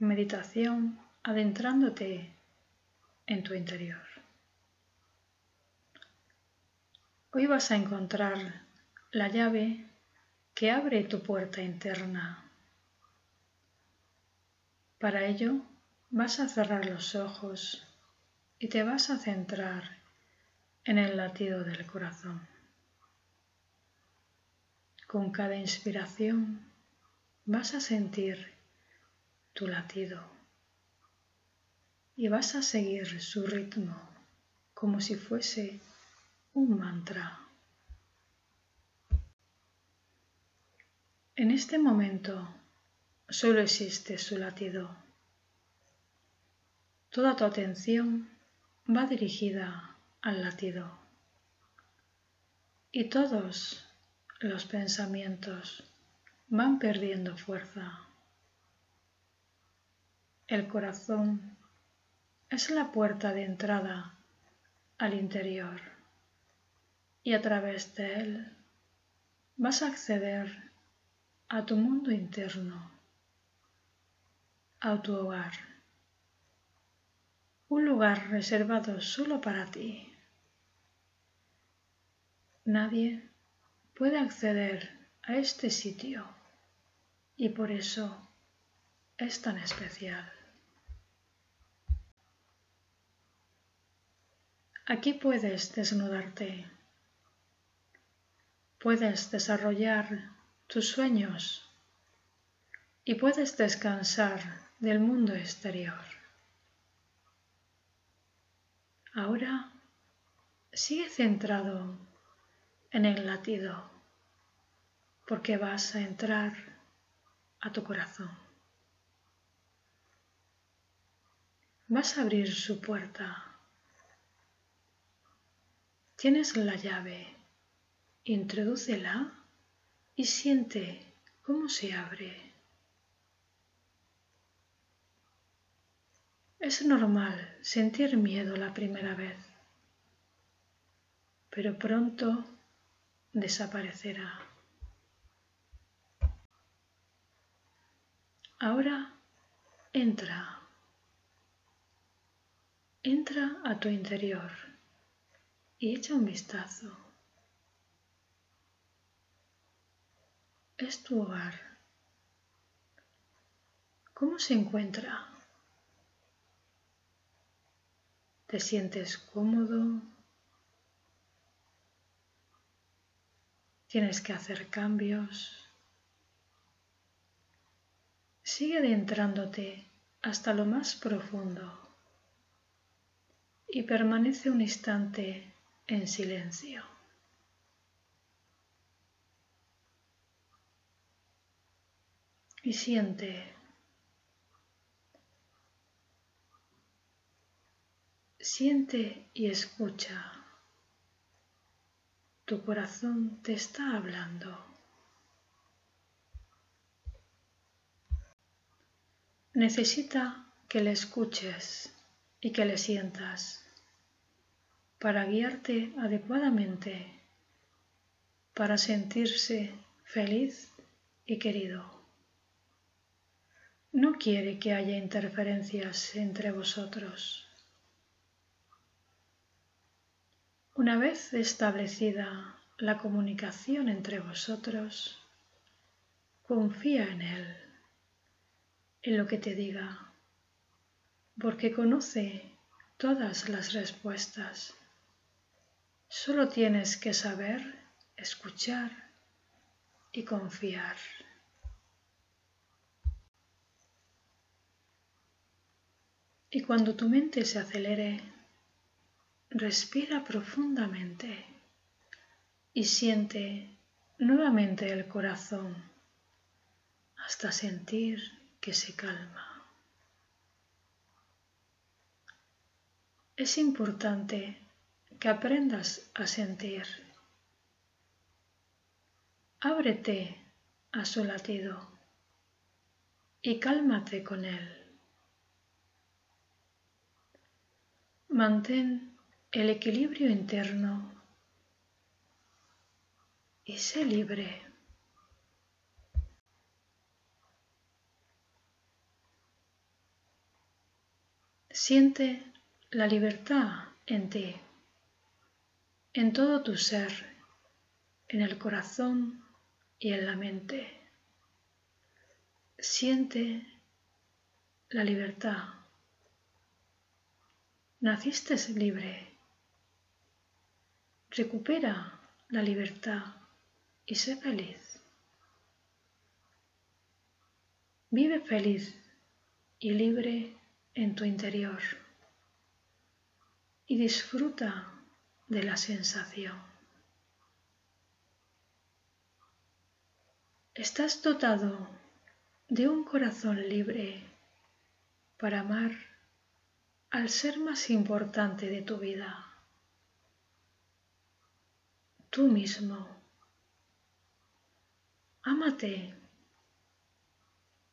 meditación adentrándote en tu interior. Hoy vas a encontrar la llave que abre tu puerta interna. Para ello vas a cerrar los ojos y te vas a centrar en el latido del corazón. Con cada inspiración vas a sentir tu latido y vas a seguir su ritmo como si fuese un mantra. En este momento solo existe su latido. Toda tu atención va dirigida al latido y todos los pensamientos van perdiendo fuerza. El corazón es la puerta de entrada al interior y a través de él vas a acceder a tu mundo interno, a tu hogar, un lugar reservado solo para ti. Nadie puede acceder a este sitio y por eso es tan especial. Aquí puedes desnudarte, puedes desarrollar tus sueños y puedes descansar del mundo exterior. Ahora sigue centrado en el latido porque vas a entrar a tu corazón. Vas a abrir su puerta Tienes la llave, introdúcela y siente cómo se abre. Es normal sentir miedo la primera vez, pero pronto desaparecerá. Ahora entra, entra a tu interior y echa un vistazo. Es tu hogar. ¿Cómo se encuentra? ¿Te sientes cómodo? ¿Tienes que hacer cambios? Sigue adentrándote hasta lo más profundo y permanece un instante en silencio. Y siente, siente y escucha. Tu corazón te está hablando. Necesita que le escuches y que le sientas para guiarte adecuadamente, para sentirse feliz y querido. No quiere que haya interferencias entre vosotros. Una vez establecida la comunicación entre vosotros, confía en Él, en lo que te diga, porque conoce todas las respuestas. Solo tienes que saber escuchar y confiar. Y cuando tu mente se acelere, respira profundamente y siente nuevamente el corazón hasta sentir que se calma. Es importante que aprendas a sentir. Ábrete a su latido y cálmate con él. Mantén el equilibrio interno y sé libre. Siente la libertad en ti, en todo tu ser, en el corazón y en la mente. Siente la libertad. Naciste libre. Recupera la libertad y sé feliz. Vive feliz y libre en tu interior y disfruta de la sensación. Estás dotado de un corazón libre para amar al ser más importante de tu vida, tú mismo. Ámate,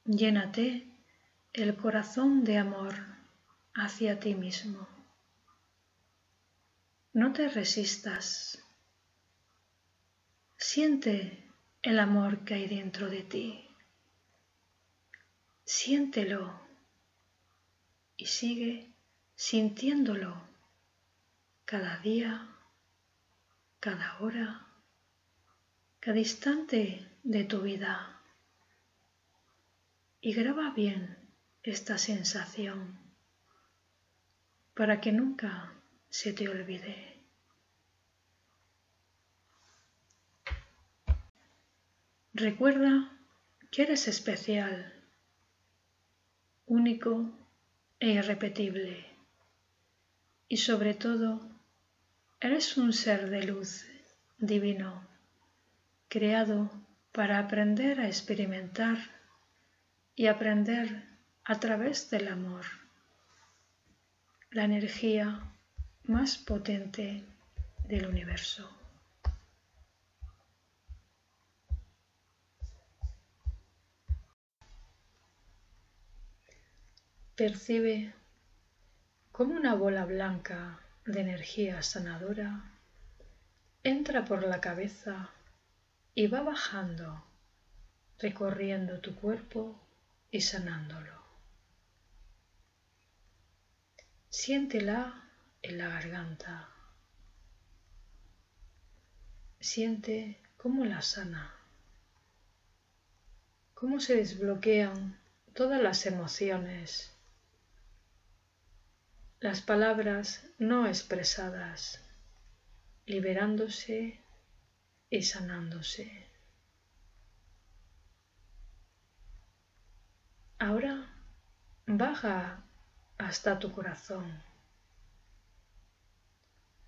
llénate el corazón de amor hacia ti mismo. No te resistas. Siente el amor que hay dentro de ti. Siéntelo y sigue sintiéndolo cada día, cada hora, cada instante de tu vida. Y graba bien esta sensación para que nunca se te olvide. Recuerda que eres especial, único e irrepetible y sobre todo eres un ser de luz divino, creado para aprender a experimentar y aprender a través del amor, la energía más potente del universo. Percibe como una bola blanca de energía sanadora entra por la cabeza y va bajando, recorriendo tu cuerpo y sanándolo. Siéntela en la garganta. Siente cómo la sana, cómo se desbloquean todas las emociones, las palabras no expresadas, liberándose y sanándose. Ahora baja hasta tu corazón.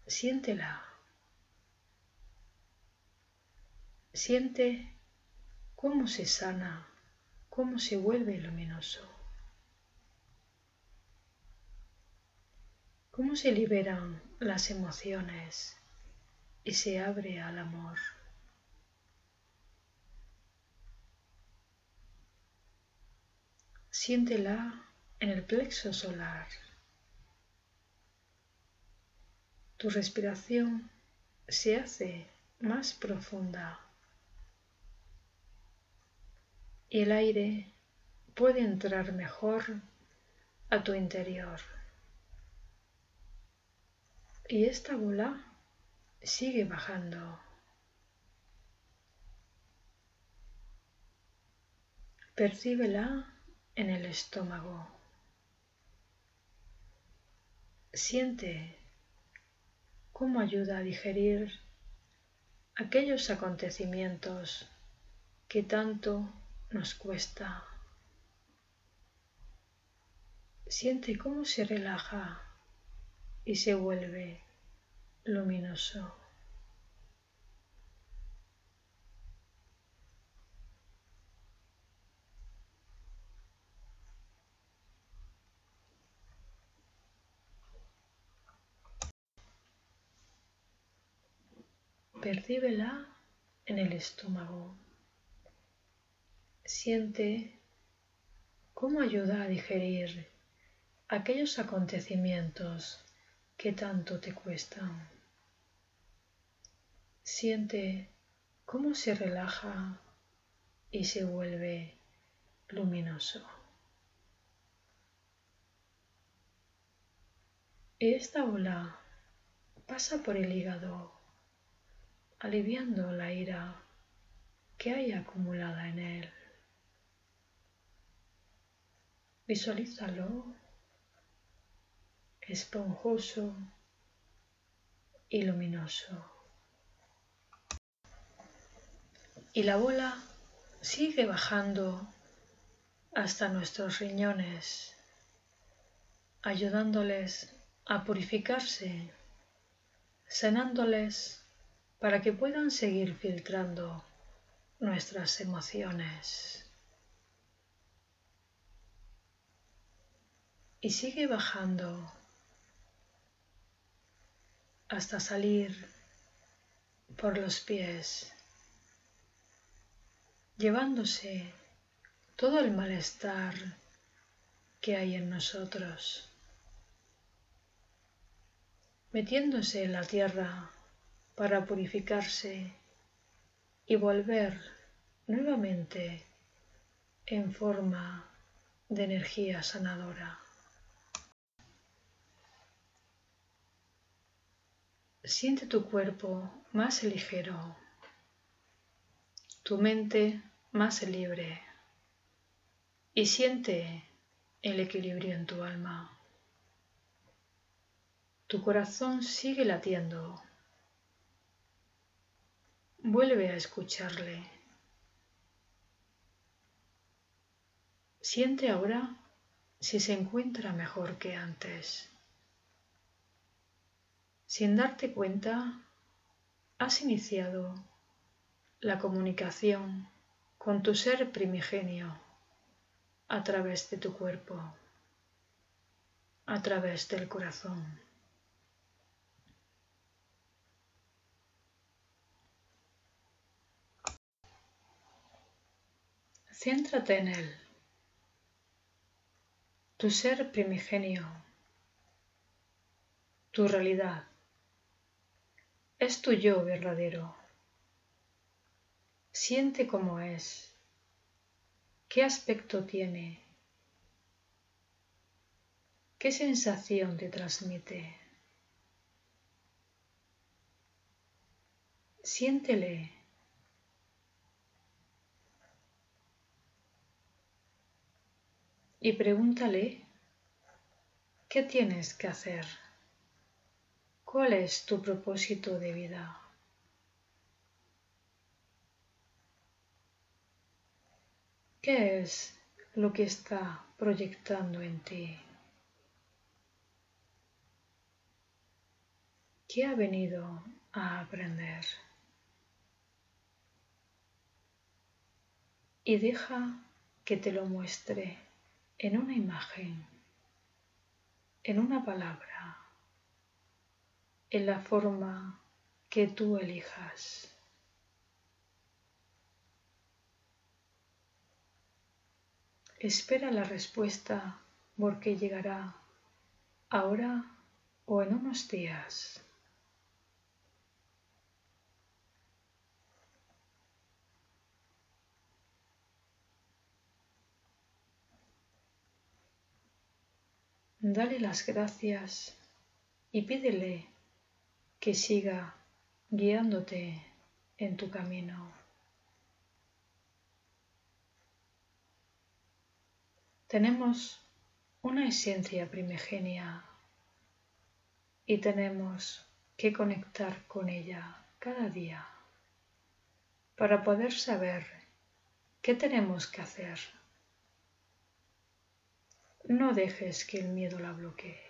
Siéntela. Siente cómo se sana, cómo se vuelve luminoso. Cómo se liberan las emociones y se abre al amor. Siéntela en el plexo solar. Tu respiración se hace más profunda y el aire puede entrar mejor a tu interior. Y esta bola sigue bajando. Percíbela en el estómago. Siente cómo ayuda a digerir aquellos acontecimientos que tanto nos cuesta. Siente cómo se relaja y se vuelve luminoso. Percíbela en el estómago. Siente cómo ayuda a digerir aquellos acontecimientos que tanto te cuestan. Siente cómo se relaja y se vuelve luminoso. Esta ola pasa por el hígado, aliviando la ira que hay acumulada en él. Visualízalo esponjoso y luminoso. Y la bola sigue bajando hasta nuestros riñones, ayudándoles a purificarse, sanándoles para que puedan seguir filtrando nuestras emociones. Y sigue bajando hasta salir por los pies, llevándose todo el malestar que hay en nosotros, metiéndose en la tierra para purificarse y volver nuevamente en forma de energía sanadora. Siente tu cuerpo más ligero, tu mente más libre y siente el equilibrio en tu alma. Tu corazón sigue latiendo. Vuelve a escucharle. Siente ahora si se encuentra mejor que antes. Sin darte cuenta, has iniciado la comunicación con tu ser primigenio a través de tu cuerpo, a través del corazón. Céntrate en él, tu ser primigenio, tu realidad es tu yo verdadero. Siente cómo es, qué aspecto tiene, qué sensación te transmite. Siéntele. Y pregúntale, ¿qué tienes que hacer? ¿Cuál es tu propósito de vida? ¿Qué es lo que está proyectando en ti? ¿Qué ha venido a aprender? Y deja que te lo muestre en una imagen, en una palabra en la forma que tú elijas. Espera la respuesta porque llegará ahora o en unos días. Dale las gracias y pídele que siga guiándote en tu camino. Tenemos una esencia primigenia y tenemos que conectar con ella cada día para poder saber qué tenemos que hacer. No dejes que el miedo la bloquee.